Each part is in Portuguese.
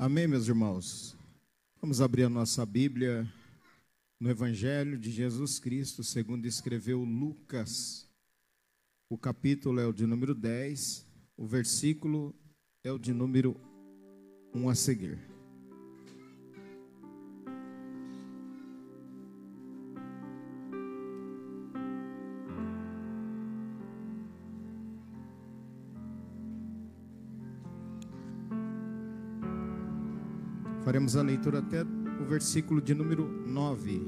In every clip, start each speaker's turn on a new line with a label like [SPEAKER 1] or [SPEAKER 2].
[SPEAKER 1] Amém, meus irmãos? Vamos abrir a nossa Bíblia no Evangelho de Jesus Cristo, segundo escreveu Lucas. O capítulo é o de número 10, o versículo é o de número 1 a seguir. Faremos a leitura até o versículo de número 9.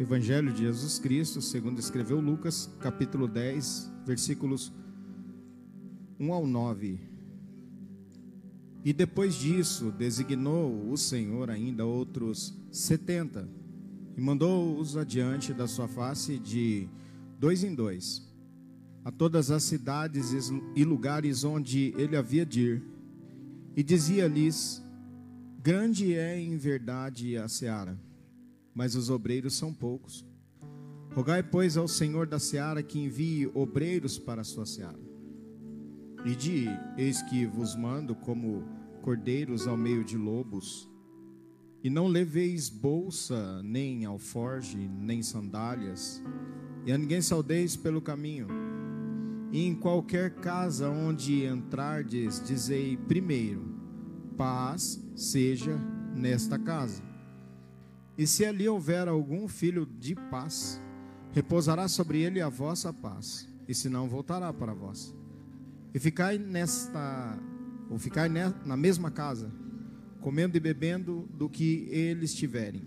[SPEAKER 1] Evangelho de Jesus Cristo, segundo escreveu Lucas, capítulo 10, versículos 1 ao 9. E depois disso, designou o Senhor ainda outros setenta, e mandou-os adiante da sua face de dois em dois a todas as cidades e lugares onde ele havia de ir, e dizia-lhes: Grande é em verdade a seara, mas os obreiros são poucos. Rogai, pois, ao Senhor da seara que envie obreiros para a sua seara. E de: Eis que vos mando como cordeiros ao meio de lobos. E não leveis bolsa, nem alforge, nem sandálias, e a ninguém saudeis pelo caminho e em qualquer casa onde entrardes, dizei primeiro: paz seja nesta casa. E se ali houver algum filho de paz, repousará sobre ele a vossa paz, e se não voltará para vós. E ficai nesta, ou ficai na mesma casa, comendo e bebendo do que eles tiverem,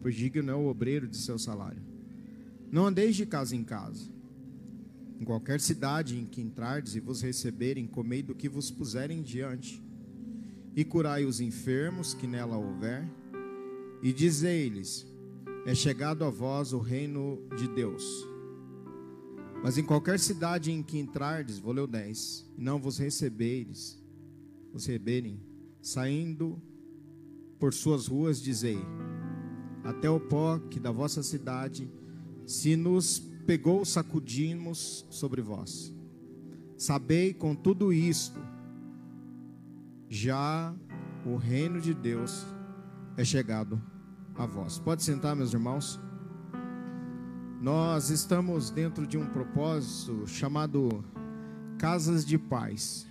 [SPEAKER 1] pois digno é o obreiro de seu salário. Não andeis de casa em casa. Em qualquer cidade em que entrardes e vos receberem, comei do que vos puserem diante, e curai os enfermos que nela houver, e dizei-lhes: É chegado a vós o reino de Deus. Mas em qualquer cidade em que entrardes, vou ler o 10, e não vos receberes, vos receberem, saindo por suas ruas, dizei: Até o pó que da vossa cidade se nos pegou, sacudimos sobre vós. Sabei com tudo isto, já o reino de Deus é chegado a vós. Pode sentar, meus irmãos. Nós estamos dentro de um propósito chamado Casas de Paz.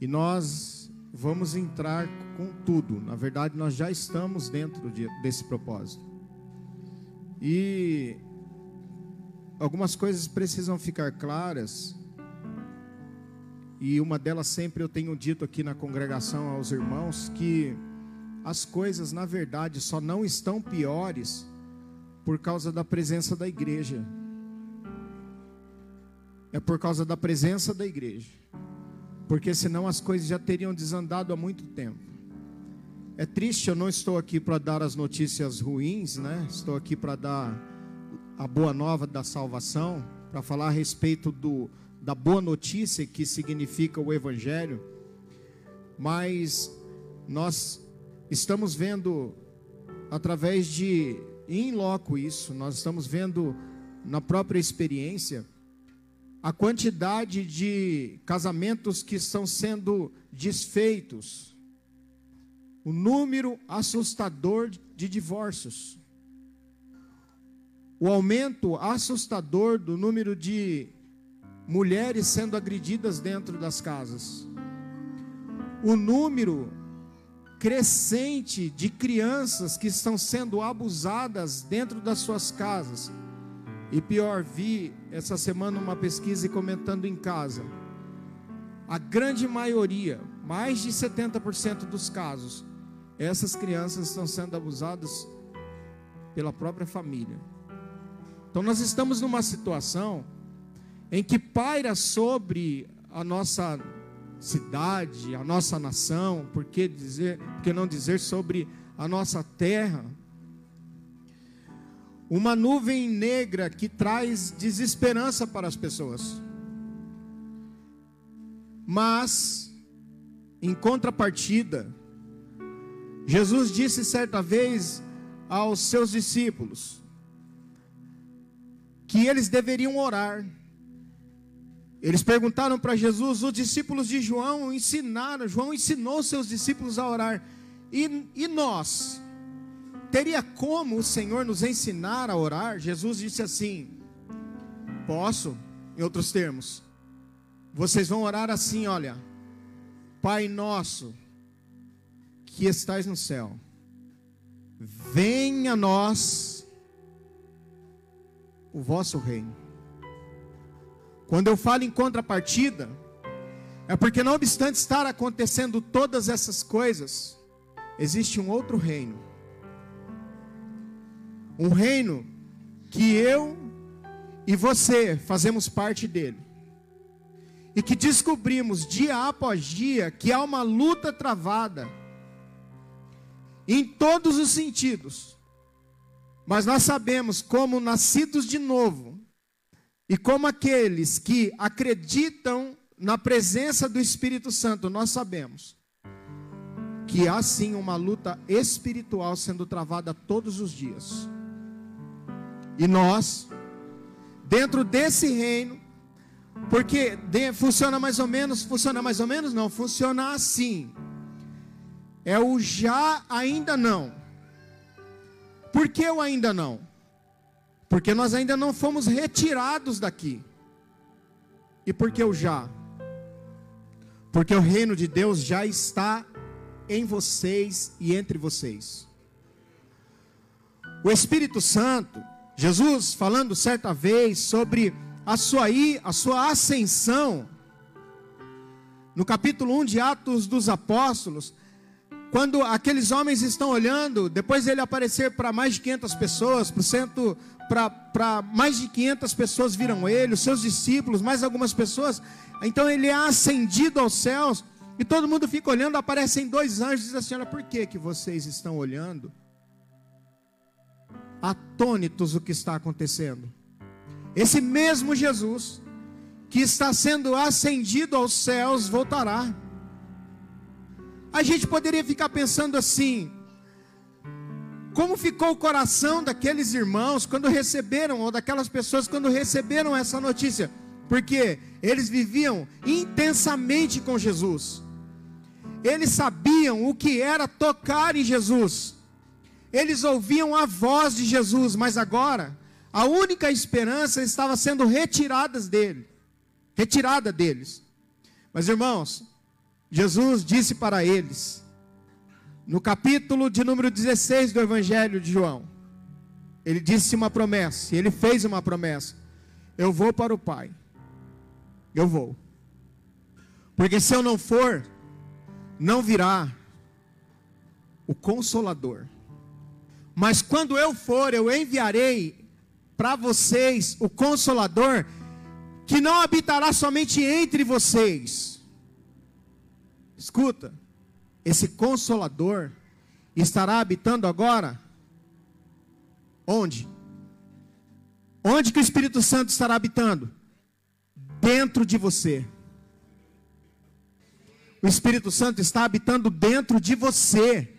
[SPEAKER 1] E nós vamos entrar com tudo. Na verdade, nós já estamos dentro de, desse propósito. E algumas coisas precisam ficar claras. E uma delas sempre eu tenho dito aqui na congregação aos irmãos que as coisas, na verdade, só não estão piores por causa da presença da igreja. É por causa da presença da igreja. Porque senão as coisas já teriam desandado há muito tempo. É triste, eu não estou aqui para dar as notícias ruins, né? Estou aqui para dar a boa nova da salvação, para falar a respeito do, da boa notícia que significa o Evangelho, mas nós estamos vendo através de em loco isso, nós estamos vendo na própria experiência a quantidade de casamentos que estão sendo desfeitos, o número assustador de divórcios o aumento assustador do número de mulheres sendo agredidas dentro das casas, o número crescente de crianças que estão sendo abusadas dentro das suas casas. E pior, vi essa semana uma pesquisa comentando em casa. A grande maioria, mais de 70% dos casos, essas crianças estão sendo abusadas pela própria família. Então nós estamos numa situação em que paira sobre a nossa cidade, a nossa nação, por que dizer, por que não dizer sobre a nossa terra? Uma nuvem negra que traz desesperança para as pessoas. Mas, em contrapartida, Jesus disse certa vez aos seus discípulos: que eles deveriam orar. Eles perguntaram para Jesus, os discípulos de João ensinaram, João ensinou seus discípulos a orar. E, e nós? Teria como o Senhor nos ensinar a orar? Jesus disse assim: Posso, em outros termos. Vocês vão orar assim, olha. Pai nosso, que estais no céu, venha a nós o vosso reino. Quando eu falo em contrapartida, é porque não obstante estar acontecendo todas essas coisas, existe um outro reino. Um reino que eu e você fazemos parte dele. E que descobrimos dia após dia que há uma luta travada em todos os sentidos. Mas nós sabemos como nascidos de novo e como aqueles que acreditam na presença do Espírito Santo, nós sabemos que há sim uma luta espiritual sendo travada todos os dias. E nós, dentro desse reino, porque de, funciona mais ou menos, funciona mais ou menos não, funciona assim. É o já ainda não. Por que o ainda não? Porque nós ainda não fomos retirados daqui. E por que o já? Porque o reino de Deus já está em vocês e entre vocês. O Espírito Santo, Jesus falando certa vez sobre a sua, a sua ascensão, no capítulo 1 de Atos dos Apóstolos, quando aqueles homens estão olhando, depois dele aparecer para mais de 500 pessoas, para mais de 500 pessoas viram ele, os seus discípulos, mais algumas pessoas, então ele é ascendido aos céus, e todo mundo fica olhando, aparecem dois anjos e diz assim: Olha, por que, que vocês estão olhando? Atônitos o que está acontecendo. Esse mesmo Jesus, que está sendo ascendido aos céus, voltará. A gente poderia ficar pensando assim: como ficou o coração daqueles irmãos quando receberam, ou daquelas pessoas quando receberam essa notícia? Porque eles viviam intensamente com Jesus. Eles sabiam o que era tocar em Jesus. Eles ouviam a voz de Jesus, mas agora a única esperança estava sendo retirada dele, retirada deles. Mas irmãos, Jesus disse para eles, no capítulo de número 16 do Evangelho de João, ele disse uma promessa, ele fez uma promessa: Eu vou para o Pai, eu vou, porque se eu não for, não virá o Consolador. Mas quando eu for, eu enviarei para vocês o Consolador, que não habitará somente entre vocês. Escuta, esse Consolador estará habitando agora? Onde? Onde que o Espírito Santo estará habitando? Dentro de você. O Espírito Santo está habitando dentro de você.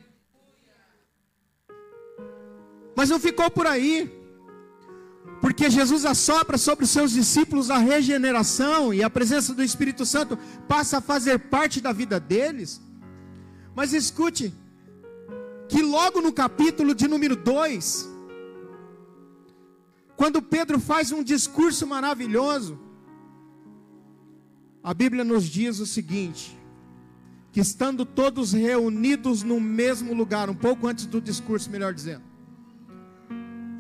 [SPEAKER 1] Mas não ficou por aí. Porque Jesus assopra sobre os seus discípulos a regeneração e a presença do Espírito Santo passa a fazer parte da vida deles. Mas escute, que logo no capítulo de número 2, quando Pedro faz um discurso maravilhoso, a Bíblia nos diz o seguinte: que estando todos reunidos no mesmo lugar, um pouco antes do discurso, melhor dizendo,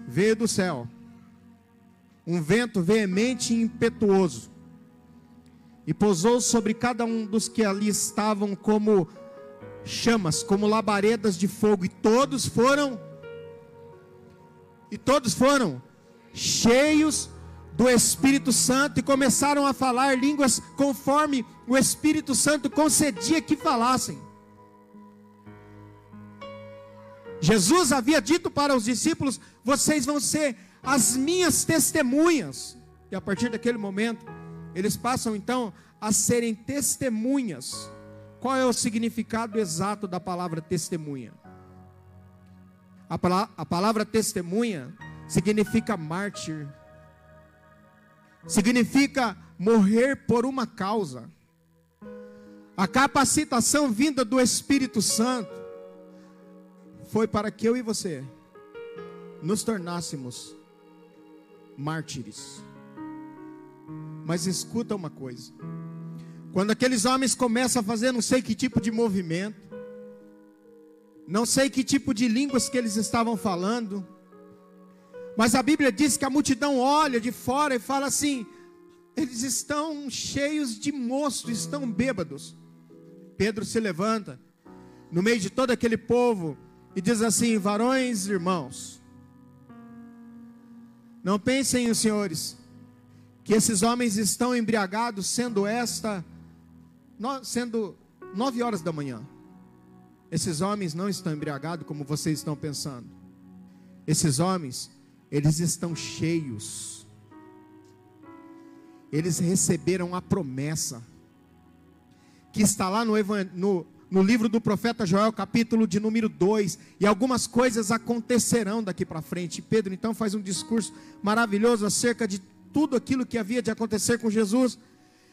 [SPEAKER 1] veio do céu um vento veemente e impetuoso, e pousou sobre cada um dos que ali estavam como chamas, como labaredas de fogo, e todos foram, e todos foram cheios do Espírito Santo e começaram a falar línguas conforme o Espírito Santo concedia que falassem. Jesus havia dito para os discípulos: Vocês vão ser as minhas testemunhas. E a partir daquele momento, eles passam então a serem testemunhas. Qual é o significado exato da palavra testemunha? A, a palavra testemunha significa mártir, significa morrer por uma causa. A capacitação vinda do Espírito Santo foi para que eu e você nos tornássemos mártires. Mas escuta uma coisa: quando aqueles homens começam a fazer não sei que tipo de movimento, não sei que tipo de línguas que eles estavam falando, mas a Bíblia diz que a multidão olha de fora e fala assim: eles estão cheios de moço, estão bêbados. Pedro se levanta no meio de todo aquele povo e diz assim: varões, irmãos, não pensem senhores que esses homens estão embriagados, sendo esta, sendo nove horas da manhã. Esses homens não estão embriagados como vocês estão pensando. Esses homens eles estão cheios. Eles receberam a promessa que está lá no, no, no livro do profeta Joel, capítulo de número 2, e algumas coisas acontecerão daqui para frente. Pedro então faz um discurso maravilhoso acerca de tudo aquilo que havia de acontecer com Jesus.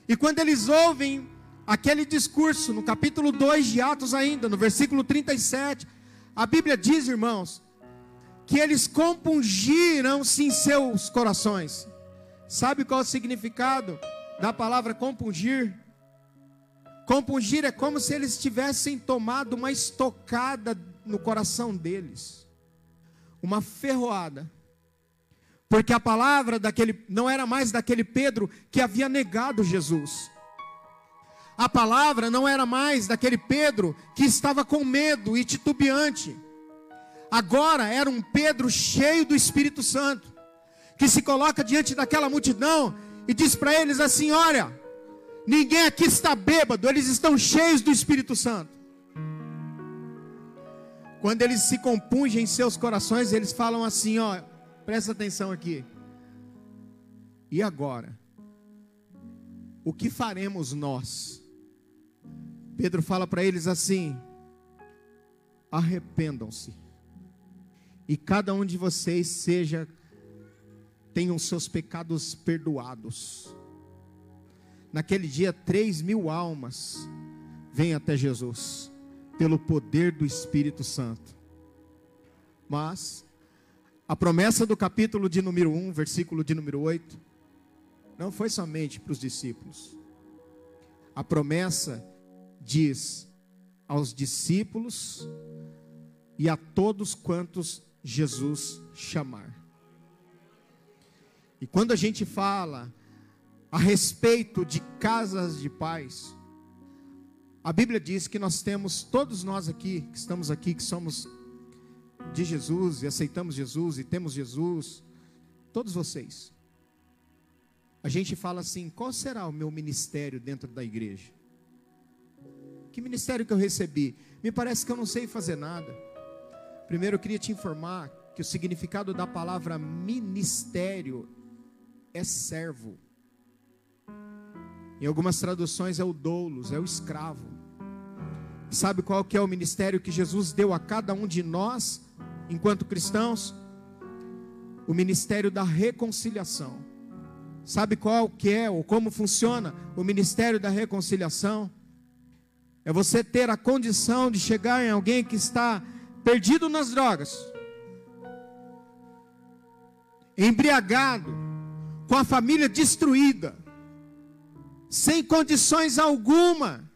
[SPEAKER 1] E quando eles ouvem aquele discurso, no capítulo 2 de Atos ainda, no versículo 37, a Bíblia diz, irmãos, que eles compungiram-se em seus corações. Sabe qual é o significado da palavra compungir? Compungir é como se eles tivessem tomado uma estocada no coração deles, uma ferroada. Porque a palavra daquele não era mais daquele Pedro que havia negado Jesus. A palavra não era mais daquele Pedro que estava com medo e titubeante. Agora era um Pedro cheio do Espírito Santo, que se coloca diante daquela multidão e diz para eles assim: Olha, ninguém aqui está bêbado, eles estão cheios do Espírito Santo. Quando eles se compungem em seus corações, eles falam assim: Ó, presta atenção aqui. E agora? O que faremos nós? Pedro fala para eles assim: arrependam-se e cada um de vocês seja tenham seus pecados perdoados. Naquele dia, três mil almas vêm até Jesus pelo poder do Espírito Santo. Mas a promessa do capítulo de número 1, versículo de número 8, não foi somente para os discípulos. A promessa diz aos discípulos e a todos quantos Jesus chamar. E quando a gente fala a respeito de casas de paz, a Bíblia diz que nós temos, todos nós aqui, que estamos aqui, que somos de Jesus e aceitamos Jesus e temos Jesus, todos vocês, a gente fala assim: qual será o meu ministério dentro da igreja? Que ministério que eu recebi? Me parece que eu não sei fazer nada. Primeiro eu queria te informar que o significado da palavra ministério é servo. Em algumas traduções é o doulos, é o escravo. Sabe qual que é o ministério que Jesus deu a cada um de nós enquanto cristãos? O ministério da reconciliação. Sabe qual que é ou como funciona o ministério da reconciliação? É você ter a condição de chegar em alguém que está perdido nas drogas, embriagado, com a família destruída, sem condições alguma,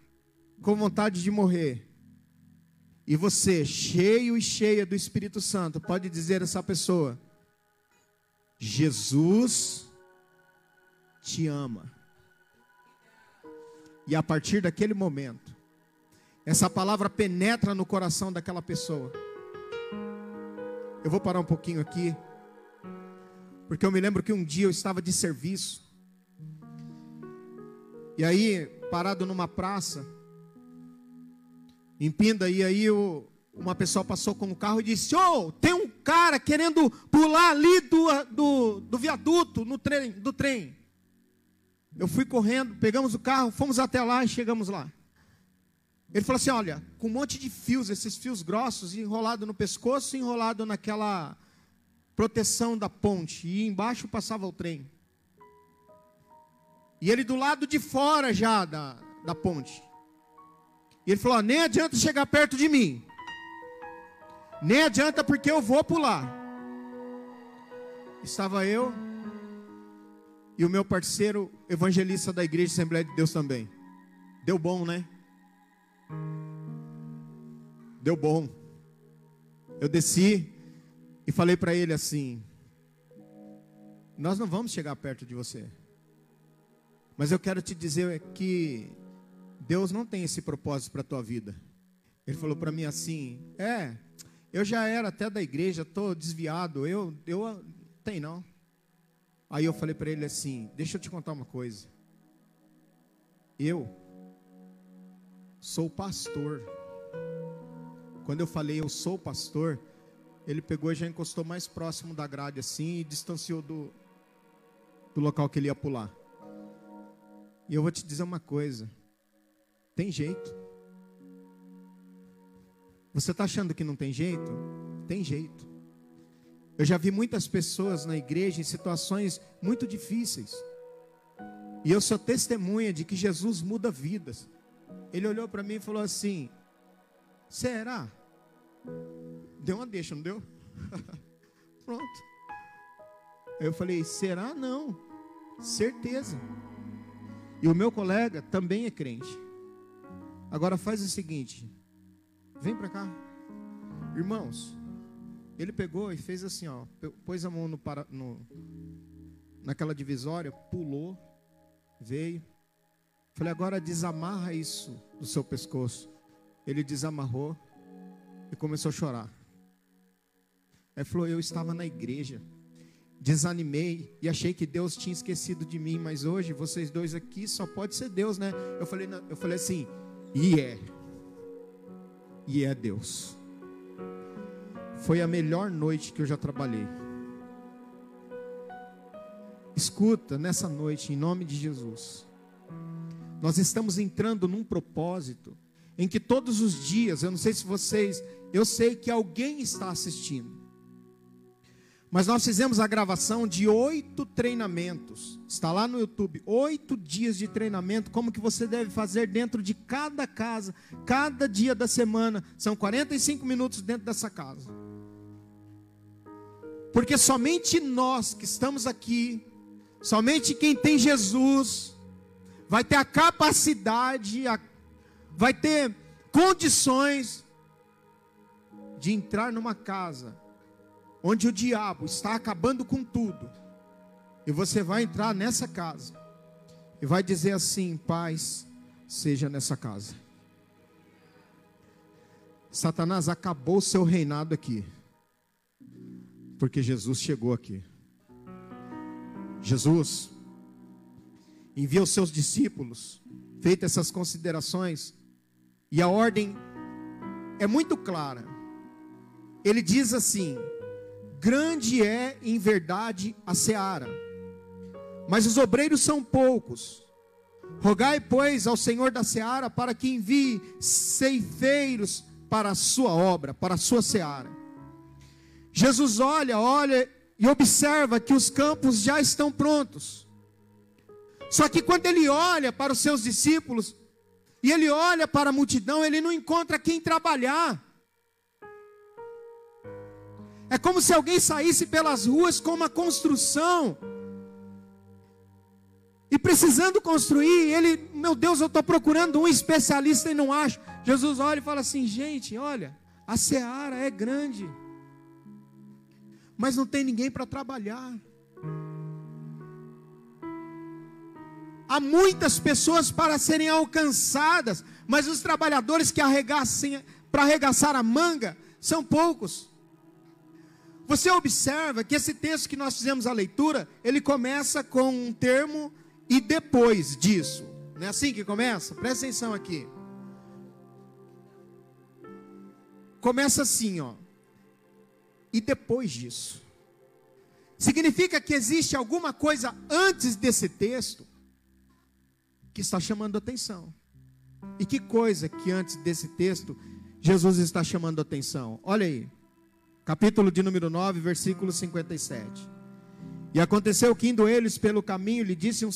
[SPEAKER 1] com vontade de morrer. E você, cheio e cheia do Espírito Santo, pode dizer a essa pessoa: Jesus te ama. E a partir daquele momento, essa palavra penetra no coração daquela pessoa. Eu vou parar um pouquinho aqui, porque eu me lembro que um dia eu estava de serviço, e aí, parado numa praça, em Pinda, e aí eu, uma pessoa passou com o carro e disse: Ô, oh, tem um cara querendo pular ali do, do, do viaduto no trem, do trem. Eu fui correndo, pegamos o carro, fomos até lá e chegamos lá. Ele falou assim: olha, com um monte de fios, esses fios grossos, enrolado no pescoço, enrolado naquela proteção da ponte, e embaixo passava o trem. E ele do lado de fora já da, da ponte. E ele falou: nem adianta chegar perto de mim. Nem adianta porque eu vou pular. Estava eu e o meu parceiro evangelista da igreja Assembleia de Deus também. Deu bom, né? Deu bom. Eu desci e falei para ele assim: Nós não vamos chegar perto de você. Mas eu quero te dizer que Deus não tem esse propósito para a tua vida. Ele falou para mim assim: É, eu já era até da igreja, estou desviado, eu, eu, tem não. Aí eu falei para ele assim: Deixa eu te contar uma coisa. Eu sou pastor. Quando eu falei eu sou pastor, ele pegou e já encostou mais próximo da grade assim e distanciou do, do local que ele ia pular. E eu vou te dizer uma coisa: tem jeito. Você está achando que não tem jeito? Tem jeito. Eu já vi muitas pessoas na igreja em situações muito difíceis. E eu sou testemunha de que Jesus muda vidas. Ele olhou para mim e falou assim: Será? Deu uma deixa, não deu? Pronto. Eu falei: Será? Não. Certeza. E o meu colega também é crente. Agora faz o seguinte: vem para cá, irmãos. Ele pegou e fez assim, ó, pôs a mão no, no naquela divisória, pulou, veio. Falei, agora desamarra isso do seu pescoço. Ele desamarrou e começou a chorar. Aí falou, eu estava na igreja, desanimei e achei que Deus tinha esquecido de mim, mas hoje vocês dois aqui só pode ser Deus, né? Eu falei, eu falei assim, e é, e é Deus. Foi a melhor noite que eu já trabalhei. Escuta, nessa noite, em nome de Jesus, nós estamos entrando num propósito em que todos os dias, eu não sei se vocês, eu sei que alguém está assistindo, mas nós fizemos a gravação de oito treinamentos. Está lá no YouTube. Oito dias de treinamento. Como que você deve fazer dentro de cada casa, cada dia da semana. São 45 minutos dentro dessa casa. Porque somente nós que estamos aqui, somente quem tem Jesus, vai ter a capacidade, a, vai ter condições de entrar numa casa onde o diabo está acabando com tudo, e você vai entrar nessa casa e vai dizer assim: paz seja nessa casa. Satanás acabou seu reinado aqui, porque Jesus chegou aqui. Jesus envia os seus discípulos, feitas essas considerações, e a ordem é muito clara. Ele diz assim: Grande é em verdade a seara, mas os obreiros são poucos. Rogai, pois, ao Senhor da seara para que envie ceifeiros para a sua obra, para a sua seara. Jesus olha, olha e observa que os campos já estão prontos. Só que quando ele olha para os seus discípulos, e ele olha para a multidão, ele não encontra quem trabalhar. É como se alguém saísse pelas ruas com uma construção. E precisando construir, ele, meu Deus, eu estou procurando um especialista e não acho. Jesus olha e fala assim: gente, olha, a seara é grande, mas não tem ninguém para trabalhar. Há muitas pessoas para serem alcançadas, mas os trabalhadores que arregassem para arregaçar a manga são poucos. Você observa que esse texto que nós fizemos a leitura, ele começa com um termo e depois disso. Não é assim que começa? Presta atenção aqui. Começa assim, ó. E depois disso. Significa que existe alguma coisa antes desse texto que está chamando atenção. E que coisa que antes desse texto Jesus está chamando atenção? Olha aí capítulo de número 9, versículo 57. E aconteceu que indo eles pelo caminho, lhe disse um,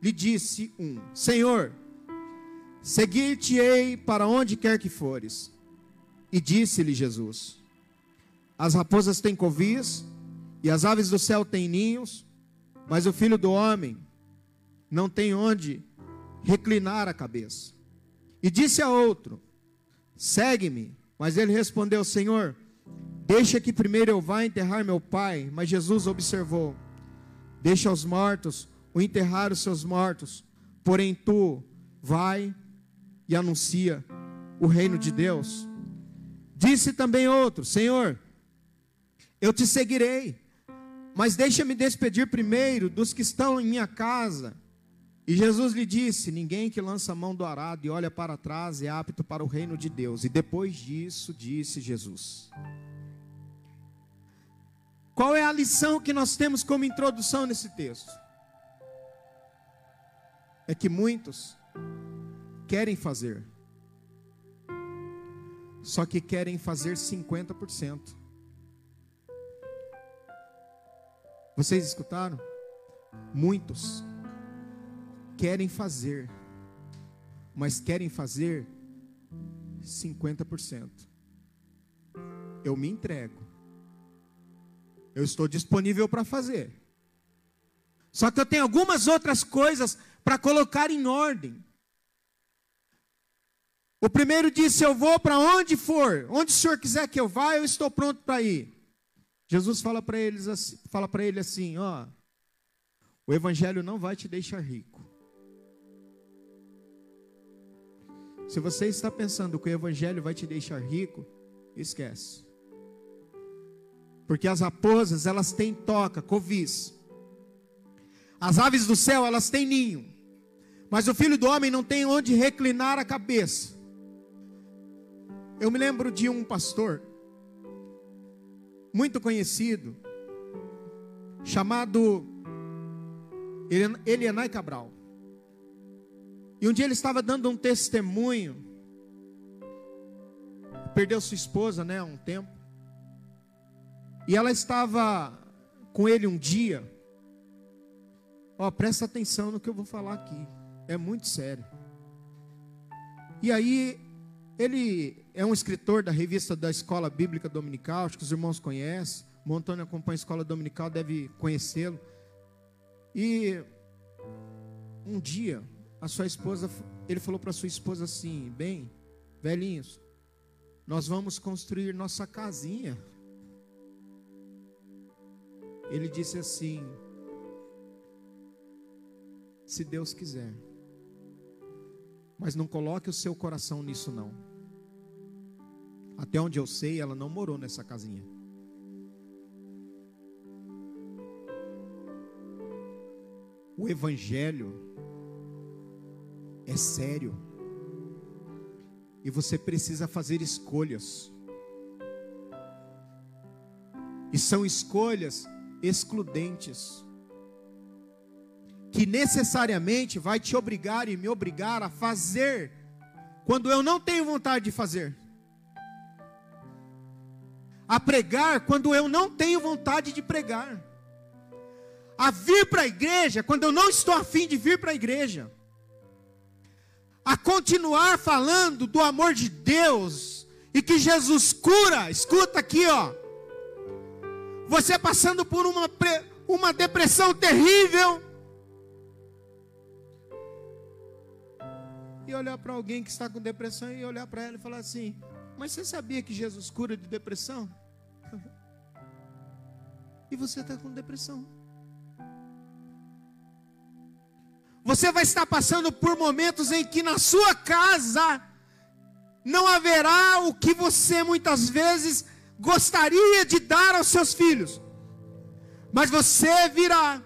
[SPEAKER 1] lhe disse um: Senhor, seguir-te-ei para onde quer que fores. E disse-lhe Jesus: As raposas têm covias, e as aves do céu têm ninhos, mas o filho do homem não tem onde reclinar a cabeça. E disse a outro: Segue-me. Mas ele respondeu: Senhor, deixa que primeiro eu vá enterrar meu pai. Mas Jesus observou: Deixa os mortos o enterrar os seus mortos, porém tu vai e anuncia o reino de Deus. Disse também outro: Senhor, eu te seguirei, mas deixa-me despedir primeiro dos que estão em minha casa. E Jesus lhe disse: Ninguém que lança a mão do arado e olha para trás é apto para o reino de Deus. E depois disso, disse Jesus: Qual é a lição que nós temos como introdução nesse texto? É que muitos querem fazer, só que querem fazer 50%. Vocês escutaram? Muitos querem fazer, mas querem fazer 50%. Eu me entrego. Eu estou disponível para fazer. Só que eu tenho algumas outras coisas para colocar em ordem. O primeiro disse: Eu vou para onde for, onde o senhor quiser que eu vá, eu estou pronto para ir. Jesus fala para eles assim, fala para ele assim, ó, o evangelho não vai te deixar rico. Se você está pensando que o Evangelho vai te deixar rico, esquece. Porque as raposas, elas têm toca, covis. As aves do céu, elas têm ninho. Mas o filho do homem não tem onde reclinar a cabeça. Eu me lembro de um pastor, muito conhecido, chamado Elianai Cabral. E um dia ele estava dando um testemunho. Perdeu sua esposa, né, há um tempo. E ela estava com ele um dia. Ó, presta atenção no que eu vou falar aqui. É muito sério. E aí, ele é um escritor da revista da Escola Bíblica Dominical, acho que os irmãos conhecem. O Antônio acompanha a Escola Dominical, deve conhecê-lo. E um dia, a sua esposa, ele falou para sua esposa assim: bem, velhinhos, nós vamos construir nossa casinha. Ele disse assim: se Deus quiser, mas não coloque o seu coração nisso não. Até onde eu sei, ela não morou nessa casinha. O Evangelho é sério. E você precisa fazer escolhas. E são escolhas excludentes. Que necessariamente vai te obrigar e me obrigar a fazer quando eu não tenho vontade de fazer. A pregar quando eu não tenho vontade de pregar. A vir para a igreja quando eu não estou afim de vir para a igreja a continuar falando do amor de Deus e que Jesus cura. Escuta aqui, ó. Você passando por uma, uma depressão terrível. E olhar para alguém que está com depressão e olhar para ela e falar assim: Mas você sabia que Jesus cura de depressão? e você está com depressão. Você vai estar passando por momentos em que na sua casa não haverá o que você muitas vezes gostaria de dar aos seus filhos. Mas você virá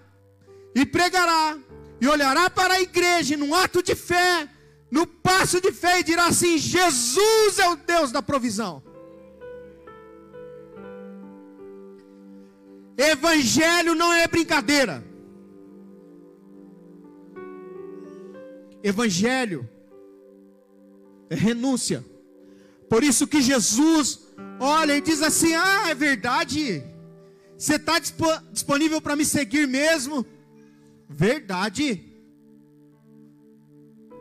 [SPEAKER 1] e pregará e olhará para a igreja num ato de fé, no passo de fé e dirá assim: Jesus é o Deus da provisão. Evangelho não é brincadeira. Evangelho é renúncia. Por isso que Jesus olha e diz assim: Ah, é verdade. Você está disponível para me seguir mesmo? Verdade.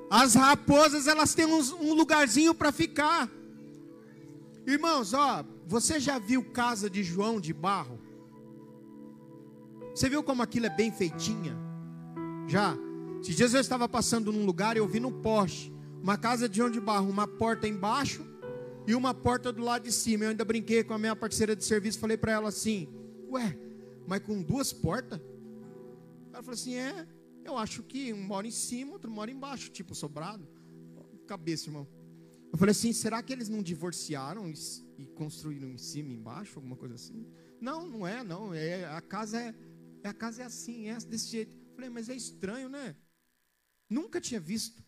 [SPEAKER 1] As raposas, elas têm uns, um lugarzinho para ficar. Irmãos, ó, você já viu casa de João de barro? Você viu como aquilo é bem feitinha? Já? Se dias eu estava passando num lugar e eu vi no poste uma casa de João de barro, uma porta embaixo e uma porta do lado de cima. Eu ainda brinquei com a minha parceira de serviço, falei para ela assim: Ué, mas com duas portas? Ela falou assim: É, eu acho que um mora em cima, outro mora embaixo, tipo sobrado. Cabeça, irmão. Eu falei assim: será que eles não divorciaram e, e construíram em cima e embaixo, alguma coisa assim? Não, não é, não. É, a casa é, a casa é assim, é desse jeito. Eu falei, mas é estranho, né? Nunca tinha visto.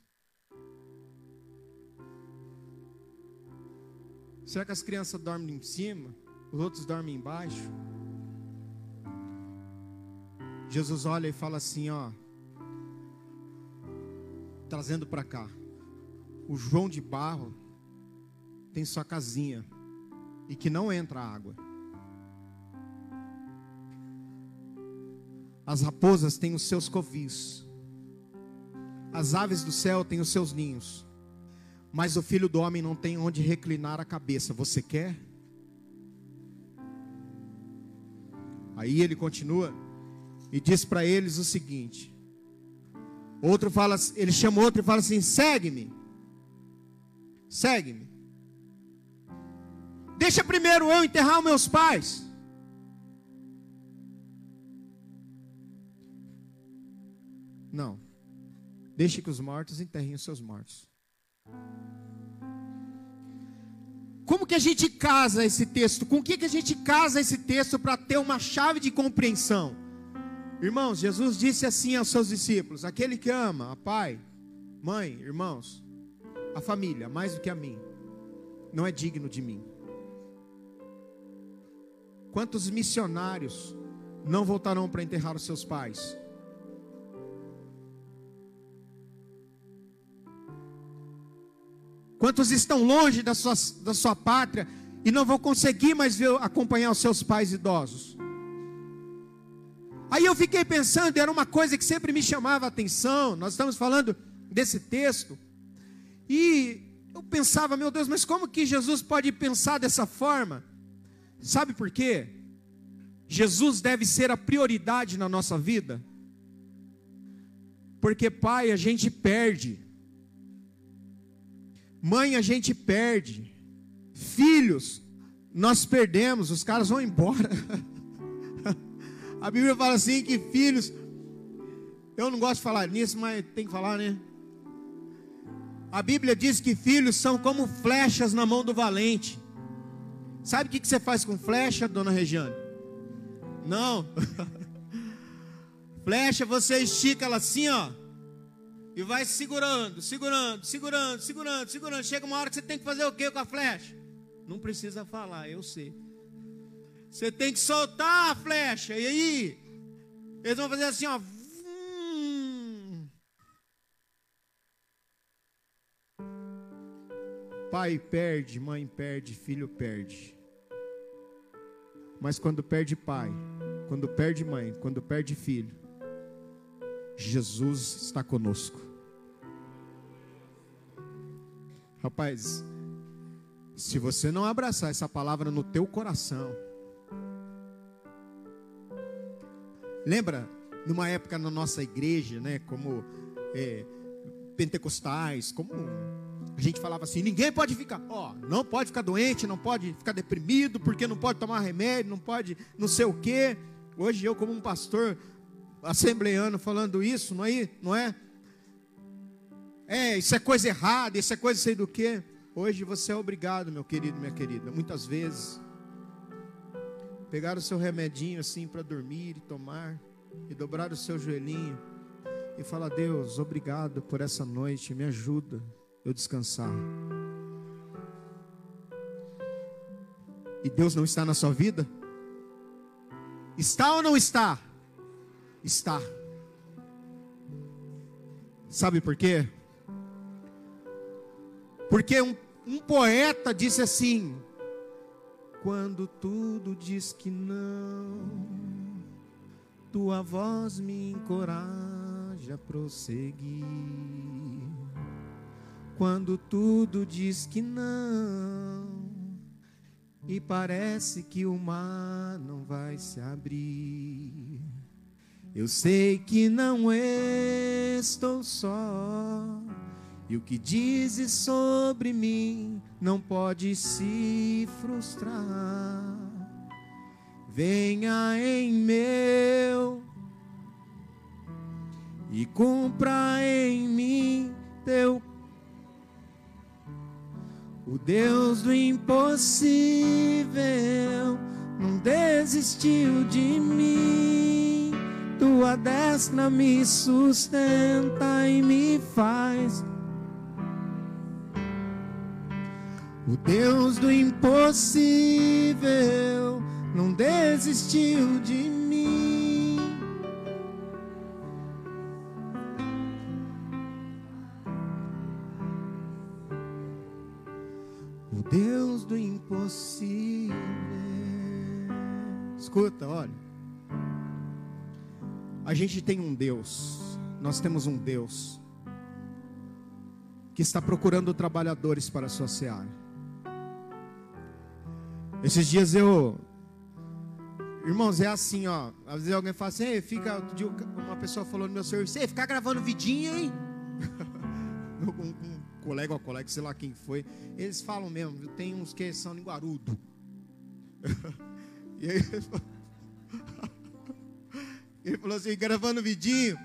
[SPEAKER 1] Será que as crianças dormem em cima? Os outros dormem embaixo? Jesus olha e fala assim, ó, trazendo para cá. O João de Barro tem sua casinha e que não entra água. As raposas têm os seus covis. As aves do céu têm os seus ninhos. Mas o filho do homem não tem onde reclinar a cabeça. Você quer? Aí ele continua e diz para eles o seguinte: Outro fala, ele chama outro e fala assim: segue-me, segue-me. Deixa primeiro eu enterrar os meus pais. Não. Deixe que os mortos enterrem os seus mortos. Como que a gente casa esse texto? Com que, que a gente casa esse texto para ter uma chave de compreensão? Irmãos, Jesus disse assim aos seus discípulos: aquele que ama a pai, mãe, irmãos, a família, mais do que a mim, não é digno de mim. Quantos missionários não voltarão para enterrar os seus pais? Quantos estão longe da sua, da sua pátria e não vão conseguir mais ver, acompanhar os seus pais idosos? Aí eu fiquei pensando, era uma coisa que sempre me chamava a atenção. Nós estamos falando desse texto. E eu pensava, meu Deus, mas como que Jesus pode pensar dessa forma? Sabe por quê? Jesus deve ser a prioridade na nossa vida. Porque pai a gente perde. Mãe a gente perde. Filhos nós perdemos, os caras vão embora. a Bíblia fala assim que filhos eu não gosto de falar nisso, mas tem que falar, né? A Bíblia diz que filhos são como flechas na mão do valente. Sabe o que você faz com flecha, dona Regiane? Não. flecha, você estica ela assim, ó. E vai segurando, segurando, segurando, segurando, segurando. Chega uma hora que você tem que fazer o que com a flecha? Não precisa falar, eu sei. Você tem que soltar a flecha. E aí? Eles vão fazer assim, ó. Pai perde, mãe perde, filho perde. Mas quando perde pai, quando perde mãe, quando perde filho, Jesus está conosco. Rapaz, se você não abraçar essa palavra no teu coração, lembra numa época na nossa igreja, né, como é, pentecostais, como a gente falava assim, ninguém pode ficar, ó, não pode ficar doente, não pode ficar deprimido, porque não pode tomar remédio, não pode não sei o quê. Hoje eu como um pastor assembleano falando isso, não é? Não é? É, isso é coisa errada, isso é coisa sei do que. Hoje você é obrigado, meu querido, minha querida, muitas vezes, pegar o seu remedinho assim para dormir e tomar, e dobrar o seu joelhinho e falar: Deus, obrigado por essa noite, me ajuda eu descansar. E Deus não está na sua vida? Está ou não está? Está. Sabe por quê? Porque um, um poeta disse assim: Quando tudo diz que não, tua voz me encoraja a prosseguir. quando tudo diz que não. E parece que o mar não vai se abrir. Eu sei que não estou só. E o que dizes sobre mim não pode se frustrar. Venha em meu e cumpra em mim teu o Deus do impossível não desistiu de mim. Tua destra me sustenta e me faz. O Deus do impossível não desistiu de mim. O Deus do impossível. Escuta, olha. A gente tem um Deus, nós temos um Deus que está procurando trabalhadores para a sua seara. Esses dias eu Irmãos, é assim, ó. Às vezes alguém fala assim, fica. Uma pessoa falou no meu serviço, Ei, ficar gravando vidinho, hein? um, um colega ou colega, sei lá quem foi. Eles falam mesmo, tem uns que são linguarudo. e aí ele falou assim, gravando vidinho.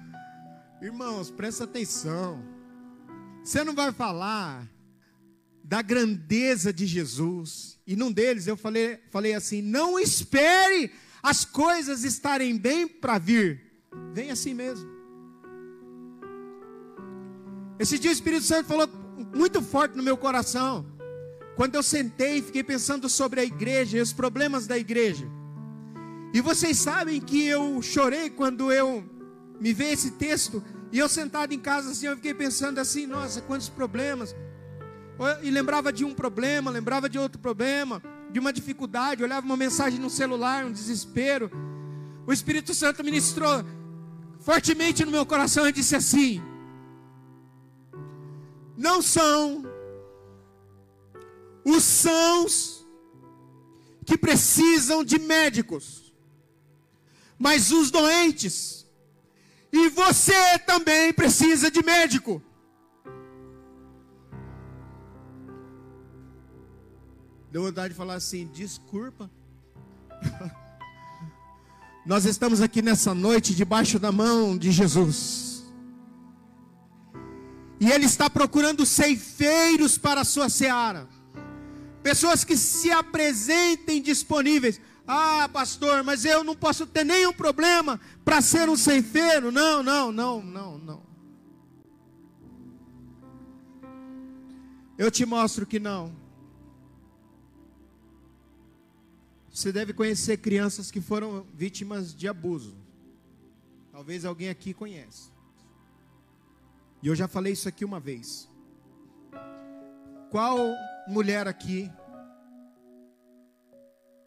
[SPEAKER 1] Irmãos, presta atenção. Você não vai falar da grandeza de Jesus. E num deles eu falei, falei assim: não espere as coisas estarem bem para vir. Vem assim mesmo. Esse dia o Espírito Santo falou muito forte no meu coração. Quando eu sentei e fiquei pensando sobre a igreja e os problemas da igreja. E vocês sabem que eu chorei quando eu me veio esse texto e eu sentado em casa assim, eu fiquei pensando assim, nossa, quantos problemas. E lembrava de um problema, lembrava de outro problema de uma dificuldade, olhava uma mensagem no celular, um desespero. O Espírito Santo ministrou fortemente no meu coração e disse assim: Não são os sãos que precisam de médicos, mas os doentes. E você também precisa de médico. Deu vontade de falar assim: desculpa. Nós estamos aqui nessa noite debaixo da mão de Jesus. E Ele está procurando ceifeiros para a sua seara. Pessoas que se apresentem disponíveis. Ah, pastor, mas eu não posso ter nenhum problema para ser um ceifeiro. Não, não, não, não, não. Eu te mostro que não. Você deve conhecer crianças que foram vítimas de abuso. Talvez alguém aqui conheça. E eu já falei isso aqui uma vez. Qual mulher aqui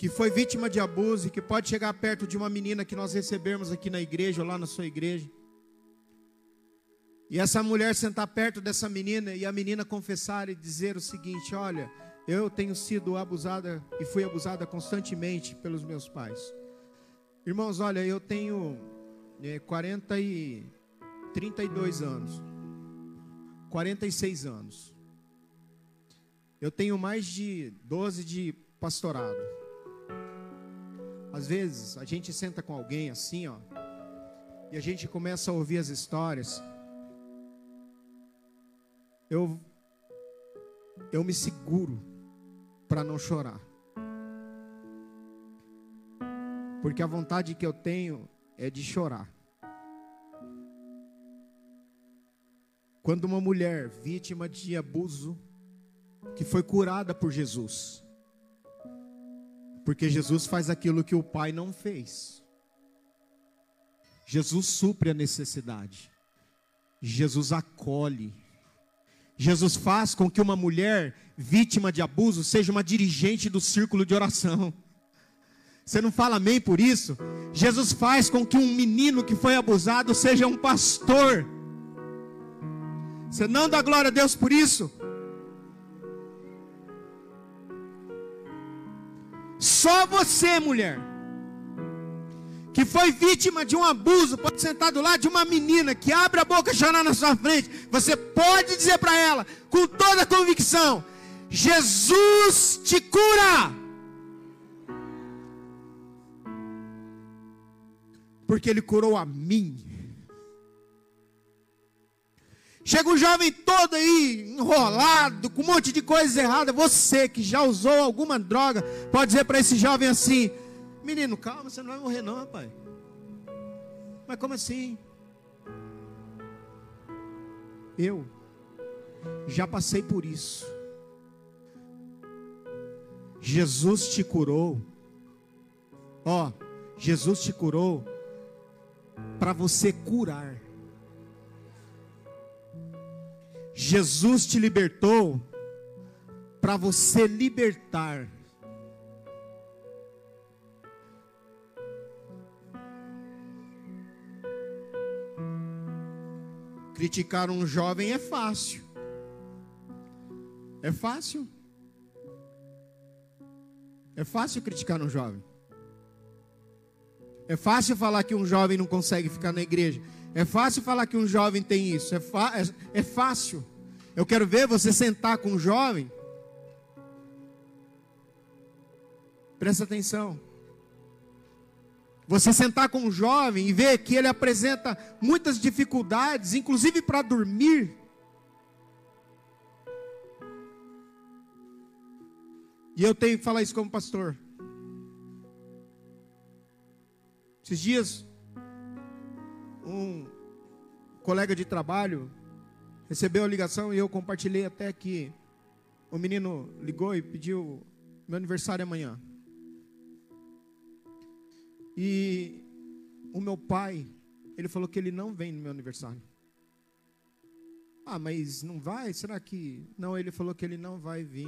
[SPEAKER 1] que foi vítima de abuso e que pode chegar perto de uma menina que nós recebemos aqui na igreja ou lá na sua igreja? E essa mulher sentar perto dessa menina e a menina confessar e dizer o seguinte: Olha, eu tenho sido abusada e fui abusada constantemente pelos meus pais. Irmãos, olha, eu tenho é, 40 e 32 anos. 46 anos. Eu tenho mais de 12 de pastorado. Às vezes a gente senta com alguém assim, ó, e a gente começa a ouvir as histórias. Eu eu me seguro para não chorar. Porque a vontade que eu tenho é de chorar. Quando uma mulher vítima de abuso, que foi curada por Jesus, porque Jesus faz aquilo que o Pai não fez. Jesus supre a necessidade. Jesus acolhe. Jesus faz com que uma mulher vítima de abuso seja uma dirigente do círculo de oração. Você não fala amém por isso? Jesus faz com que um menino que foi abusado seja um pastor. Você não dá glória a Deus por isso? Só você, mulher, que foi vítima de um abuso, pode sentar do lado de uma menina que abre a boca e chorar na sua frente. Você pode dizer para ela, com toda convicção: Jesus te cura. Porque Ele curou a mim. Chega um jovem todo aí, enrolado, com um monte de coisas erradas. Você que já usou alguma droga, pode dizer para esse jovem assim: Menino, calma, você não vai morrer, não, rapaz. Mas como assim? Eu já passei por isso. Jesus te curou. Ó, Jesus te curou para você curar. Jesus te libertou para você libertar. Criticar um jovem é fácil. É fácil. É fácil criticar um jovem. É fácil falar que um jovem não consegue ficar na igreja. É fácil falar que um jovem tem isso. É, é, é fácil. Eu quero ver você sentar com um jovem. Presta atenção. Você sentar com um jovem e ver que ele apresenta muitas dificuldades, inclusive para dormir. E eu tenho que falar isso como pastor. Esses dias, um colega de trabalho recebeu a ligação e eu compartilhei até que o menino ligou e pediu meu aniversário amanhã. E o meu pai, ele falou que ele não vem no meu aniversário. Ah, mas não vai? Será que. Não, ele falou que ele não vai vir.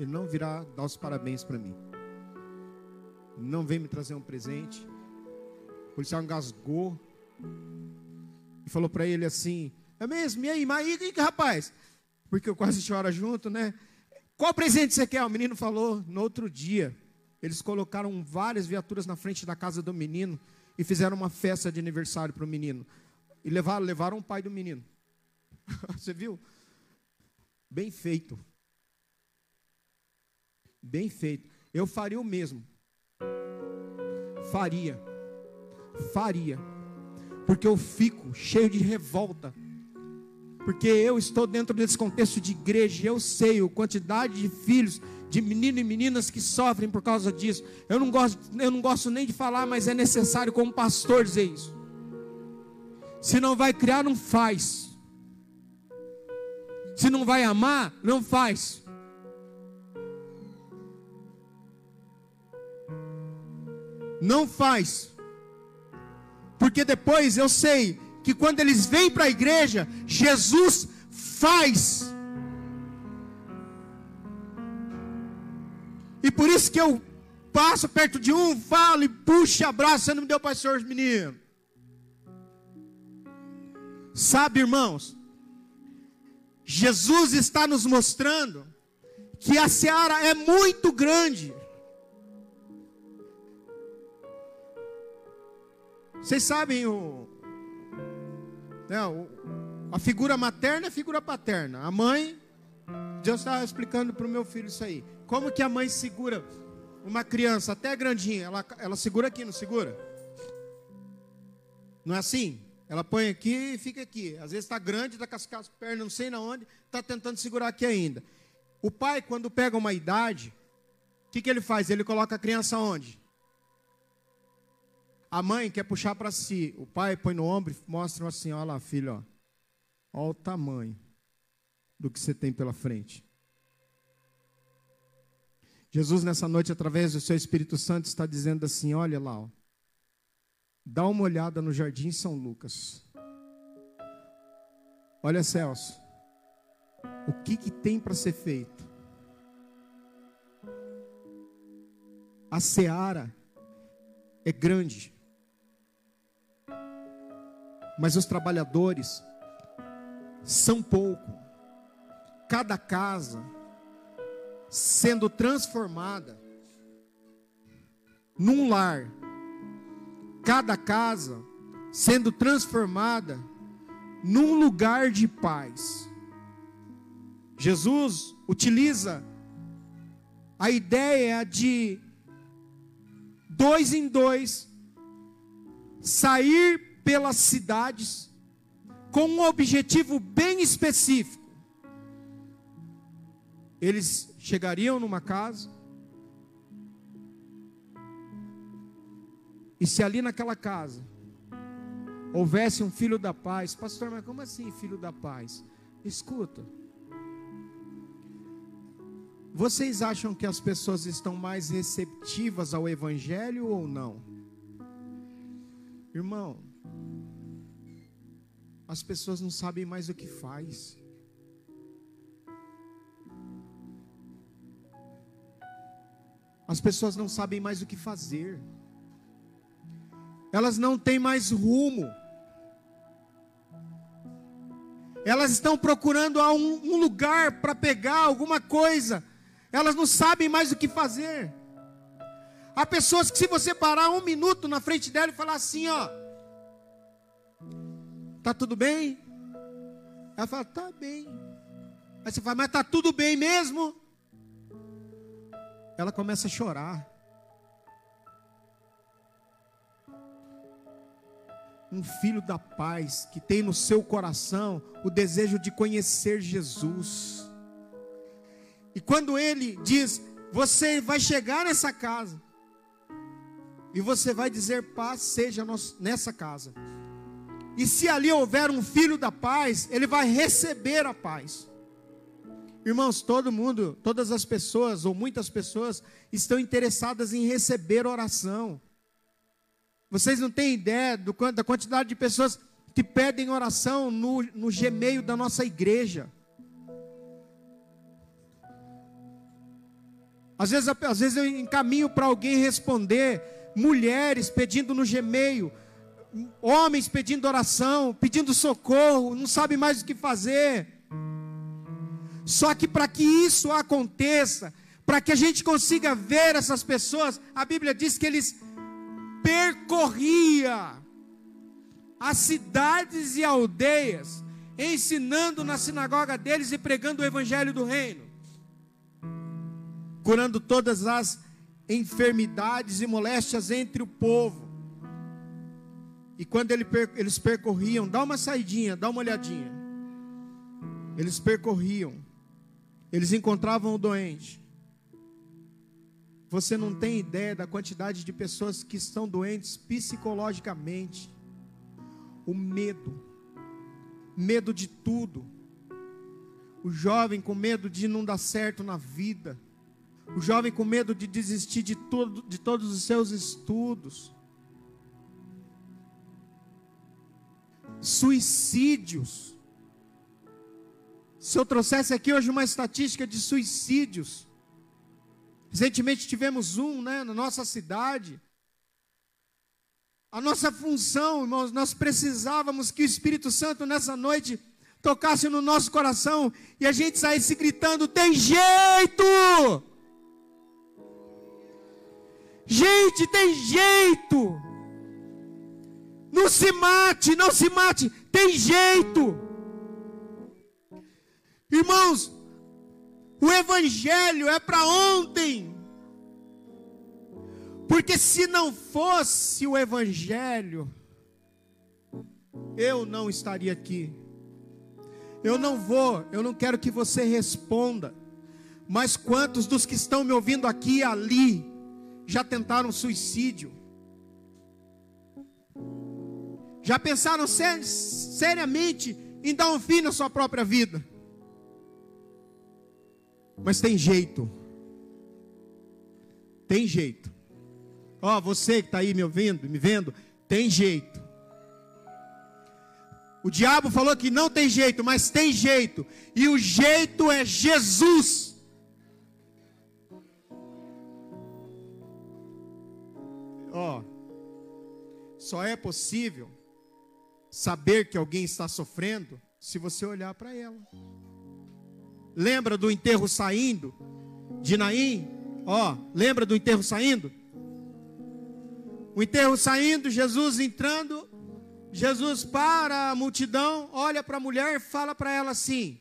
[SPEAKER 1] Ele não virá dar os parabéns para mim. Não vem me trazer um presente. Policial engasgou e falou para ele assim: É mesmo? E aí, mas aí, rapaz? Porque eu quase choro junto, né? Qual presente você quer? O menino falou. No outro dia, eles colocaram várias viaturas na frente da casa do menino e fizeram uma festa de aniversário para o menino. E levaram, levaram o pai do menino. você viu? Bem feito. Bem feito. Eu faria o mesmo. Faria. Faria porque eu fico cheio de revolta. Porque eu estou dentro desse contexto de igreja, eu sei a quantidade de filhos, de meninos e meninas que sofrem por causa disso. Eu não gosto, eu não gosto nem de falar, mas é necessário como pastor dizer isso. Se não vai criar, não faz. Se não vai amar, não faz. Não faz. Porque depois eu sei que quando eles vêm para a igreja, Jesus faz. E por isso que eu passo perto de um, falo e puxo abraço, você não me deu para os meninos. Sabe, irmãos, Jesus está nos mostrando que a seara é muito grande. Vocês sabem o, né, o, a figura materna e a figura paterna. A mãe, Deus estava explicando para o meu filho isso aí. Como que a mãe segura uma criança até grandinha? Ela, ela segura aqui, não segura? Não é assim? Ela põe aqui e fica aqui. Às vezes está grande, está com as pernas, não sei na onde, está tentando segurar aqui ainda. O pai, quando pega uma idade, o que, que ele faz? Ele coloca a criança onde? A mãe quer puxar para si, o pai põe no ombro e mostra assim: olha lá, filho, olha o tamanho do que você tem pela frente. Jesus, nessa noite, através do seu Espírito Santo, está dizendo assim: olha lá, ó, dá uma olhada no Jardim São Lucas. Olha, Celso, o que, que tem para ser feito? A seara é grande. Mas os trabalhadores são pouco. Cada casa sendo transformada num lar. Cada casa sendo transformada num lugar de paz. Jesus utiliza a ideia de dois em dois sair pelas cidades com um objetivo bem específico. Eles chegariam numa casa, e se ali naquela casa houvesse um filho da paz, pastor, mas como assim filho da paz? Escuta, vocês acham que as pessoas estão mais receptivas ao Evangelho ou não? Irmão, as pessoas não sabem mais o que faz. As pessoas não sabem mais o que fazer. Elas não têm mais rumo. Elas estão procurando um, lugar para pegar alguma coisa. Elas não sabem mais o que fazer. Há pessoas que, se você parar um minuto na frente dela e falar assim, ó, Tá tudo bem? Ela fala, tá bem. Aí você fala, mas tá tudo bem mesmo? Ela começa a chorar. Um filho da paz que tem no seu coração o desejo de conhecer Jesus. E quando ele diz: Você vai chegar nessa casa, e você vai dizer: Paz seja nessa casa. E se ali houver um filho da paz, ele vai receber a paz. Irmãos, todo mundo, todas as pessoas, ou muitas pessoas, estão interessadas em receber oração. Vocês não têm ideia do, da quantidade de pessoas que pedem oração no, no Gmail da nossa igreja. Às vezes, às vezes eu encaminho para alguém responder, mulheres pedindo no Gmail homens pedindo oração, pedindo socorro, não sabe mais o que fazer. Só que para que isso aconteça, para que a gente consiga ver essas pessoas, a Bíblia diz que eles percorria as cidades e aldeias, ensinando na sinagoga deles e pregando o evangelho do reino, curando todas as enfermidades e moléstias entre o povo. E quando ele, eles percorriam, dá uma saidinha, dá uma olhadinha. Eles percorriam, eles encontravam o doente. Você não tem ideia da quantidade de pessoas que estão doentes psicologicamente. O medo, medo de tudo. O jovem com medo de não dar certo na vida. O jovem com medo de desistir de, todo, de todos os seus estudos. Suicídios. Se eu trouxesse aqui hoje uma estatística de suicídios, recentemente tivemos um né, na nossa cidade. A nossa função, irmãos, nós precisávamos que o Espírito Santo nessa noite tocasse no nosso coração e a gente saísse gritando: tem jeito! Gente, tem jeito! Não se mate, não se mate, tem jeito. Irmãos, o Evangelho é para ontem. Porque se não fosse o Evangelho, eu não estaria aqui. Eu não vou, eu não quero que você responda. Mas quantos dos que estão me ouvindo aqui e ali já tentaram suicídio? Já pensaram ser, seriamente em dar um fim na sua própria vida? Mas tem jeito. Tem jeito. Ó, oh, você que está aí me ouvindo, me vendo, tem jeito. O diabo falou que não tem jeito, mas tem jeito. E o jeito é Jesus. Ó, oh, só é possível saber que alguém está sofrendo se você olhar para ela. Lembra do enterro saindo de Naim? Ó, lembra do enterro saindo? O enterro saindo, Jesus entrando, Jesus para a multidão, olha para a mulher e fala para ela assim: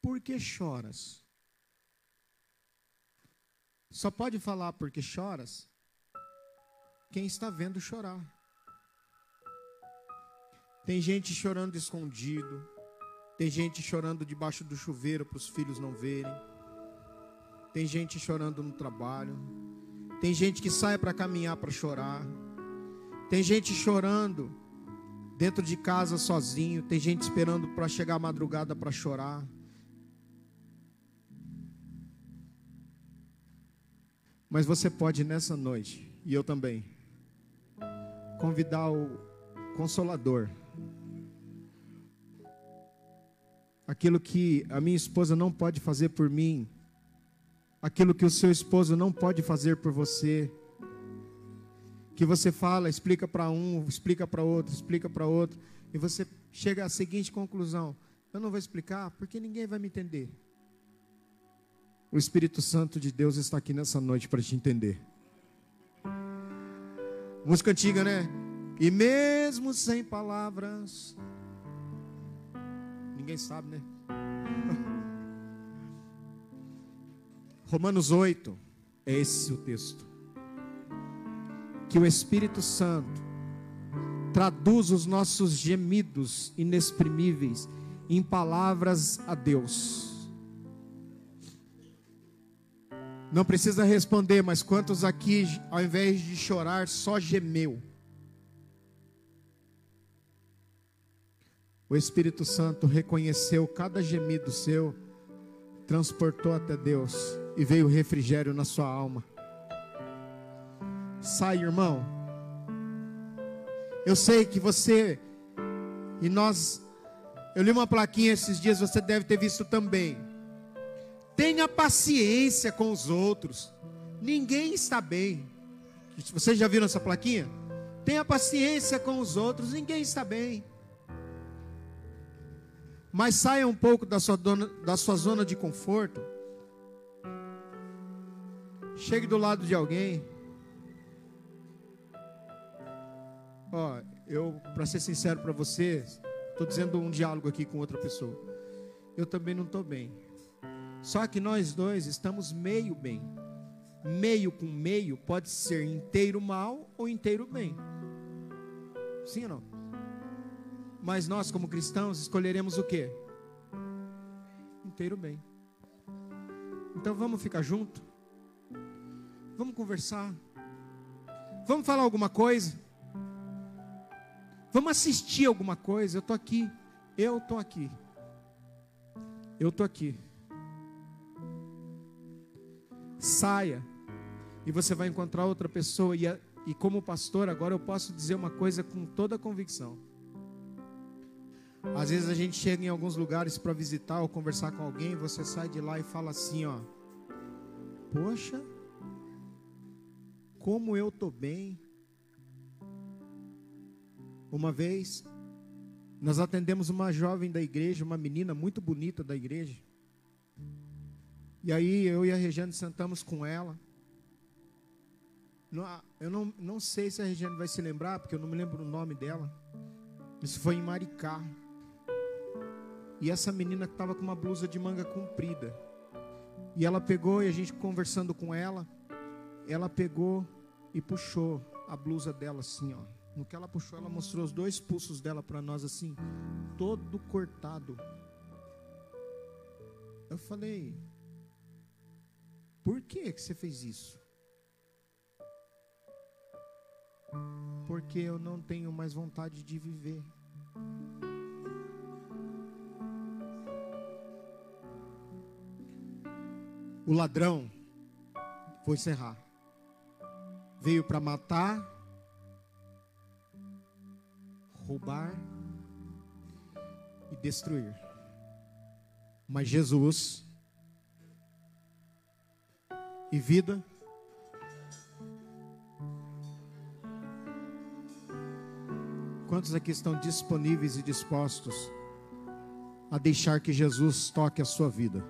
[SPEAKER 1] Por que choras? Só pode falar porque choras quem está vendo chorar. Tem gente chorando escondido, tem gente chorando debaixo do chuveiro para os filhos não verem. Tem gente chorando no trabalho. Tem gente que sai para caminhar para chorar. Tem gente chorando dentro de casa sozinho. Tem gente esperando para chegar a madrugada para chorar. Mas você pode nessa noite, e eu também, convidar o Consolador aquilo que a minha esposa não pode fazer por mim, aquilo que o seu esposo não pode fazer por você. Que você fala, explica para um, explica para outro, explica para outro, e você chega à seguinte conclusão: eu não vou explicar porque ninguém vai me entender. O Espírito Santo de Deus está aqui nessa noite para te entender. Música antiga, né? E mesmo sem palavras, Ninguém sabe, né? Romanos 8, é esse o texto. Que o Espírito Santo traduz os nossos gemidos inexprimíveis em palavras a Deus. Não precisa responder, mas quantos aqui, ao invés de chorar, só gemeu? O Espírito Santo reconheceu cada gemido seu, transportou até Deus e veio refrigério na sua alma. Sai, irmão. Eu sei que você e nós eu li uma plaquinha esses dias, você deve ter visto também. Tenha paciência com os outros. Ninguém está bem. Vocês já viram essa plaquinha? Tenha paciência com os outros, ninguém está bem. Mas saia um pouco da sua, dona, da sua zona de conforto. Chegue do lado de alguém. Ó, eu, para ser sincero para você, estou dizendo um diálogo aqui com outra pessoa. Eu também não estou bem. Só que nós dois estamos meio bem. Meio com meio pode ser inteiro mal ou inteiro bem. Sim ou não? Mas nós, como cristãos, escolheremos o que? Inteiro bem. Então vamos ficar junto? Vamos conversar? Vamos falar alguma coisa? Vamos assistir alguma coisa? Eu estou aqui. Eu estou aqui. Eu estou aqui. Saia. E você vai encontrar outra pessoa. E, e como pastor, agora eu posso dizer uma coisa com toda a convicção. Às vezes a gente chega em alguns lugares para visitar ou conversar com alguém, você sai de lá e fala assim, ó: Poxa, como eu tô bem. Uma vez nós atendemos uma jovem da igreja, uma menina muito bonita da igreja. E aí eu e a Regiane sentamos com ela. Eu não, não sei se a Regiane vai se lembrar, porque eu não me lembro o nome dela. Isso foi em Maricá. E essa menina estava com uma blusa de manga comprida. E ela pegou, e a gente conversando com ela, ela pegou e puxou a blusa dela assim, ó. No que ela puxou, ela mostrou os dois pulsos dela para nós assim, todo cortado. Eu falei: "Por que que você fez isso?" Porque eu não tenho mais vontade de viver. O ladrão, vou encerrar, veio para matar, roubar e destruir. Mas Jesus e vida Quantos aqui estão disponíveis e dispostos a deixar que Jesus toque a sua vida?